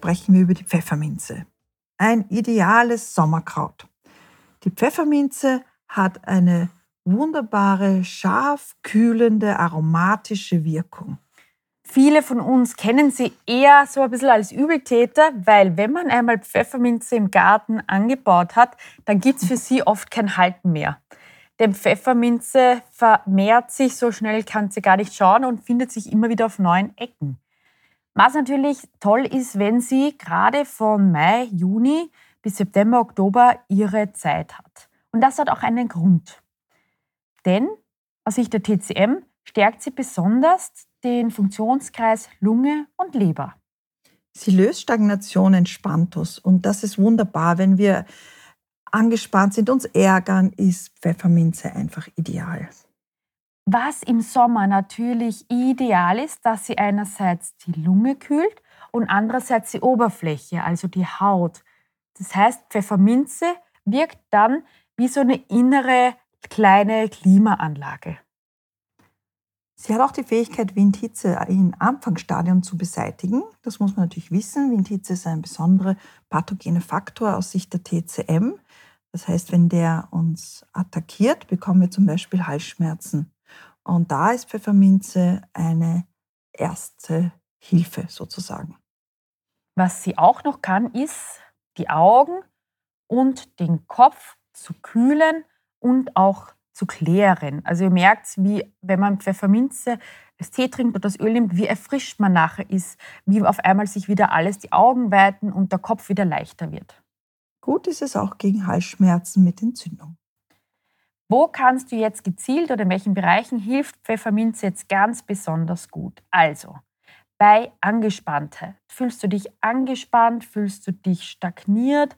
sprechen wir über die Pfefferminze. Ein ideales Sommerkraut. Die Pfefferminze hat eine wunderbare, scharf kühlende, aromatische Wirkung. Viele von uns kennen sie eher so ein bisschen als Übeltäter, weil wenn man einmal Pfefferminze im Garten angebaut hat, dann gibt es für sie oft kein Halten mehr. Denn Pfefferminze vermehrt sich, so schnell kann sie gar nicht schauen und findet sich immer wieder auf neuen Ecken. Was natürlich toll ist, wenn sie gerade von Mai, Juni bis September, Oktober ihre Zeit hat. Und das hat auch einen Grund. Denn aus Sicht der TCM stärkt sie besonders den Funktionskreis Lunge und Leber. Sie löst Stagnation, entspannt uns. Und das ist wunderbar. Wenn wir angespannt sind, uns ärgern, ist Pfefferminze einfach ideal. Was im Sommer natürlich ideal ist, dass sie einerseits die Lunge kühlt und andererseits die Oberfläche, also die Haut. Das heißt, Pfefferminze wirkt dann wie so eine innere kleine Klimaanlage. Sie hat auch die Fähigkeit, Windhitze im Anfangsstadium zu beseitigen. Das muss man natürlich wissen. Windhitze ist ein besonderer pathogener Faktor aus Sicht der TCM. Das heißt, wenn der uns attackiert, bekommen wir zum Beispiel Halsschmerzen. Und da ist Pfefferminze eine erste Hilfe sozusagen. Was sie auch noch kann, ist die Augen und den Kopf zu kühlen und auch zu klären. Also ihr merkt, wie wenn man Pfefferminze das Tee trinkt oder das Öl nimmt, wie erfrischt man nachher ist, wie auf einmal sich wieder alles die Augen weiten und der Kopf wieder leichter wird. Gut ist es auch gegen Halsschmerzen mit Entzündung. Wo kannst du jetzt gezielt oder in welchen Bereichen hilft Pfefferminze jetzt ganz besonders gut? Also, bei Angespanntheit. Fühlst du dich angespannt? Fühlst du dich stagniert,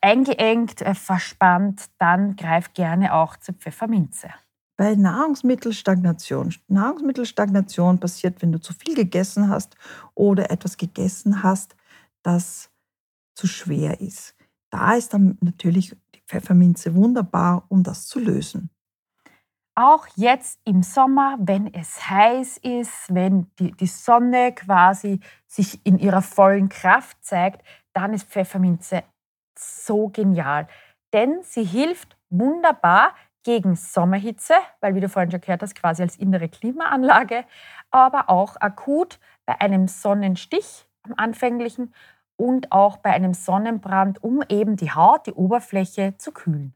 eingeengt, äh, verspannt? Dann greif gerne auch zur Pfefferminze. Bei Nahrungsmittelstagnation. Nahrungsmittelstagnation passiert, wenn du zu viel gegessen hast oder etwas gegessen hast, das zu schwer ist. Da ist dann natürlich Pfefferminze wunderbar, um das zu lösen. Auch jetzt im Sommer, wenn es heiß ist, wenn die, die Sonne quasi sich in ihrer vollen Kraft zeigt, dann ist Pfefferminze so genial. Denn sie hilft wunderbar gegen Sommerhitze, weil, wie du vorhin schon gehört hast, quasi als innere Klimaanlage, aber auch akut bei einem Sonnenstich am anfänglichen und auch bei einem Sonnenbrand, um eben die Haut, die Oberfläche zu kühlen.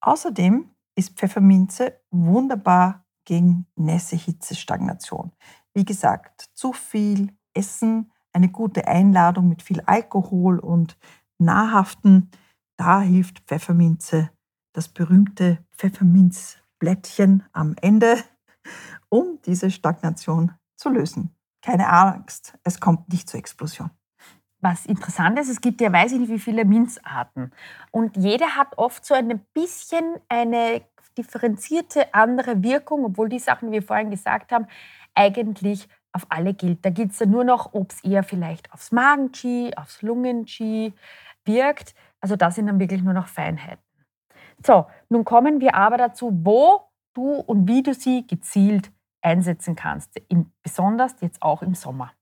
Außerdem ist Pfefferminze wunderbar gegen Nässe, Hitze, Stagnation. Wie gesagt, zu viel Essen, eine gute Einladung mit viel Alkohol und nahrhaften, da hilft Pfefferminze, das berühmte Pfefferminzblättchen am Ende, um diese Stagnation zu lösen. Keine Angst, es kommt nicht zur Explosion was interessant ist, es gibt ja weiß ich nicht wie viele Minzarten. Und jede hat oft so ein bisschen eine differenzierte andere Wirkung, obwohl die Sachen, die wir vorhin gesagt haben, eigentlich auf alle gilt. Da gilt es ja nur noch, ob es eher vielleicht aufs Magen-G, aufs Lungen-G wirkt. Also das sind dann wirklich nur noch Feinheiten. So, nun kommen wir aber dazu, wo du und wie du sie gezielt einsetzen kannst. besonders jetzt auch im Sommer.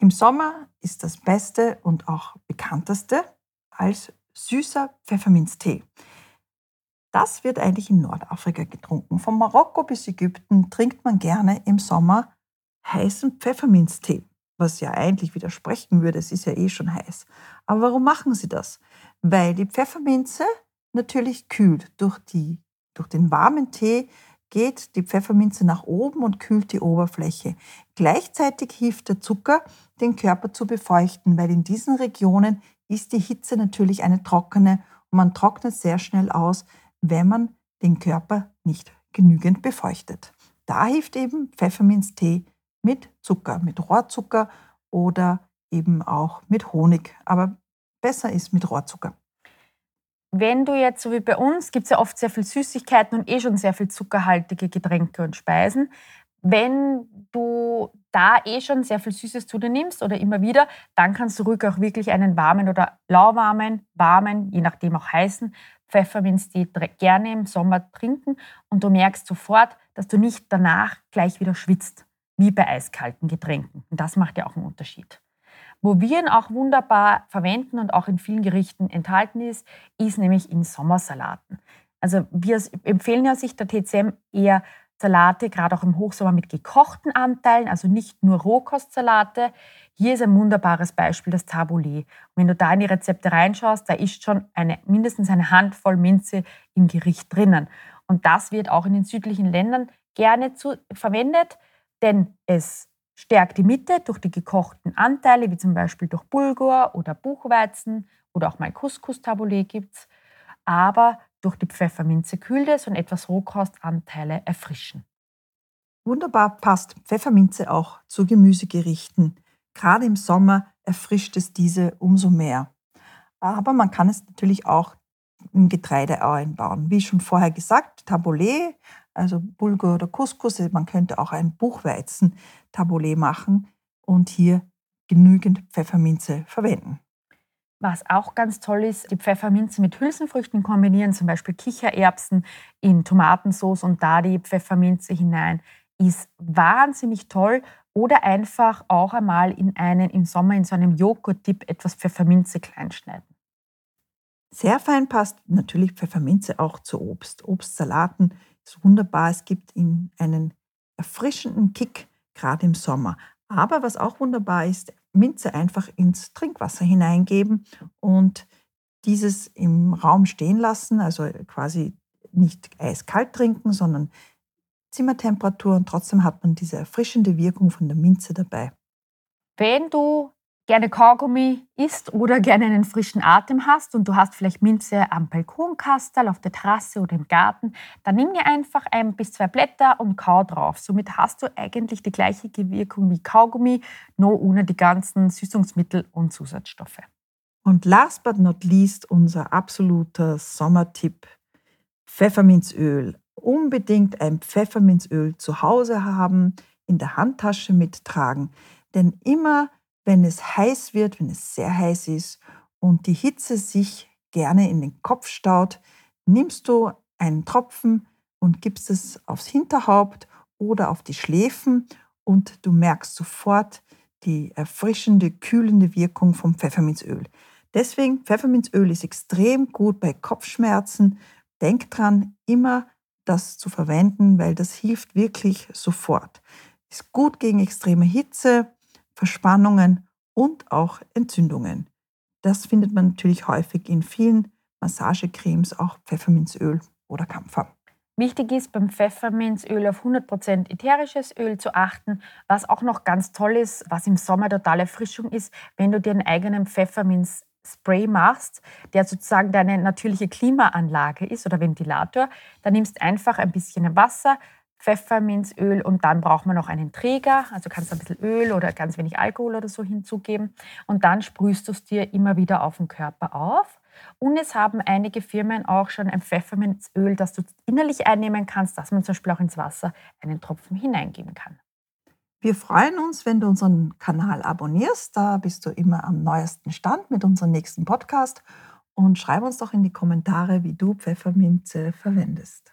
Im Sommer ist das Beste und auch bekannteste als süßer Pfefferminztee. Das wird eigentlich in Nordafrika getrunken. Von Marokko bis Ägypten trinkt man gerne im Sommer heißen Pfefferminztee, was ja eigentlich widersprechen würde, es ist ja eh schon heiß. Aber warum machen sie das? Weil die Pfefferminze natürlich kühlt. Durch, die, durch den warmen Tee geht die Pfefferminze nach oben und kühlt die Oberfläche. Gleichzeitig hilft der Zucker, den Körper zu befeuchten, weil in diesen Regionen ist die Hitze natürlich eine trockene und man trocknet sehr schnell aus, wenn man den Körper nicht genügend befeuchtet. Da hilft eben Pfefferminztee mit Zucker, mit Rohrzucker oder eben auch mit Honig. Aber besser ist mit Rohrzucker. Wenn du jetzt, so wie bei uns, gibt es ja oft sehr viel Süßigkeiten und eh schon sehr viel zuckerhaltige Getränke und Speisen. Wenn du da eh schon sehr viel Süßes zu dir nimmst oder immer wieder, dann kannst du ruhig auch wirklich einen warmen oder lauwarmen, warmen, je nachdem auch heißen Pfefferminztee gerne im Sommer trinken und du merkst sofort, dass du nicht danach gleich wieder schwitzt, wie bei eiskalten Getränken. Und das macht ja auch einen Unterschied. Wo wir ihn auch wunderbar verwenden und auch in vielen Gerichten enthalten ist, ist nämlich in Sommersalaten. Also wir empfehlen ja sich der TCM eher Salate, gerade auch im Hochsommer mit gekochten Anteilen, also nicht nur Rohkostsalate. Hier ist ein wunderbares Beispiel das Taboulet. Wenn du da in die Rezepte reinschaust, da ist schon eine, mindestens eine Handvoll Minze im Gericht drinnen. Und das wird auch in den südlichen Ländern gerne zu, verwendet, denn es stärkt die Mitte durch die gekochten Anteile, wie zum Beispiel durch Bulgur oder Buchweizen oder auch mal Couscous-Taboulet gibt es. Aber durch die Pfefferminze kühlt es und etwas Rohkostanteile erfrischen. Wunderbar passt Pfefferminze auch zu Gemüsegerichten. Gerade im Sommer erfrischt es diese umso mehr. Aber man kann es natürlich auch im Getreide einbauen. Wie schon vorher gesagt, Taboulet, also Bulgur oder Couscous. Man könnte auch ein Buchweizen-Taboulet machen und hier genügend Pfefferminze verwenden. Was auch ganz toll ist, die Pfefferminze mit Hülsenfrüchten kombinieren, zum Beispiel Kichererbsen in Tomatensauce und da die Pfefferminze hinein, ist wahnsinnig toll. Oder einfach auch einmal in einen, im Sommer in so einem Joghurt-Dip etwas Pfefferminze kleinschneiden. Sehr fein passt natürlich Pfefferminze auch zu Obst. Obstsalaten ist wunderbar. Es gibt ihnen einen erfrischenden Kick, gerade im Sommer. Aber was auch wunderbar ist, Minze einfach ins Trinkwasser hineingeben und dieses im Raum stehen lassen, also quasi nicht eiskalt trinken, sondern Zimmertemperatur und trotzdem hat man diese erfrischende Wirkung von der Minze dabei. Wenn du gerne Kaugummi isst oder gerne einen frischen Atem hast und du hast vielleicht Minze am Balkonkastel, auf der Terrasse oder im Garten, dann nimm dir einfach ein bis zwei Blätter und kau drauf. Somit hast du eigentlich die gleiche Wirkung wie Kaugummi, nur ohne die ganzen Süßungsmittel und Zusatzstoffe. Und last but not least unser absoluter Sommertipp, Pfefferminzöl. Unbedingt ein Pfefferminzöl zu Hause haben, in der Handtasche mittragen. Denn immer wenn es heiß wird, wenn es sehr heiß ist und die Hitze sich gerne in den Kopf staut, nimmst du einen Tropfen und gibst es aufs Hinterhaupt oder auf die Schläfen und du merkst sofort die erfrischende, kühlende Wirkung vom Pfefferminzöl. Deswegen, Pfefferminzöl ist extrem gut bei Kopfschmerzen. Denk dran, immer das zu verwenden, weil das hilft wirklich sofort. Ist gut gegen extreme Hitze, Verspannungen und auch Entzündungen. Das findet man natürlich häufig in vielen Massagecremes, auch Pfefferminzöl oder Kampfer. Wichtig ist beim Pfefferminzöl auf 100% ätherisches Öl zu achten. Was auch noch ganz toll ist, was im Sommer totale Erfrischung ist, wenn du dir einen eigenen Pfefferminz-Spray machst, der sozusagen deine natürliche Klimaanlage ist oder Ventilator, dann nimmst einfach ein bisschen Wasser, Pfefferminzöl und dann braucht man noch einen Träger, also kannst du ein bisschen Öl oder ganz wenig Alkohol oder so hinzugeben und dann sprühst du es dir immer wieder auf den Körper auf. Und es haben einige Firmen auch schon ein Pfefferminzöl, das du innerlich einnehmen kannst, dass man zum Beispiel auch ins Wasser einen Tropfen hineingeben kann. Wir freuen uns, wenn du unseren Kanal abonnierst. Da bist du immer am neuesten Stand mit unserem nächsten Podcast. Und schreib uns doch in die Kommentare, wie du Pfefferminze verwendest.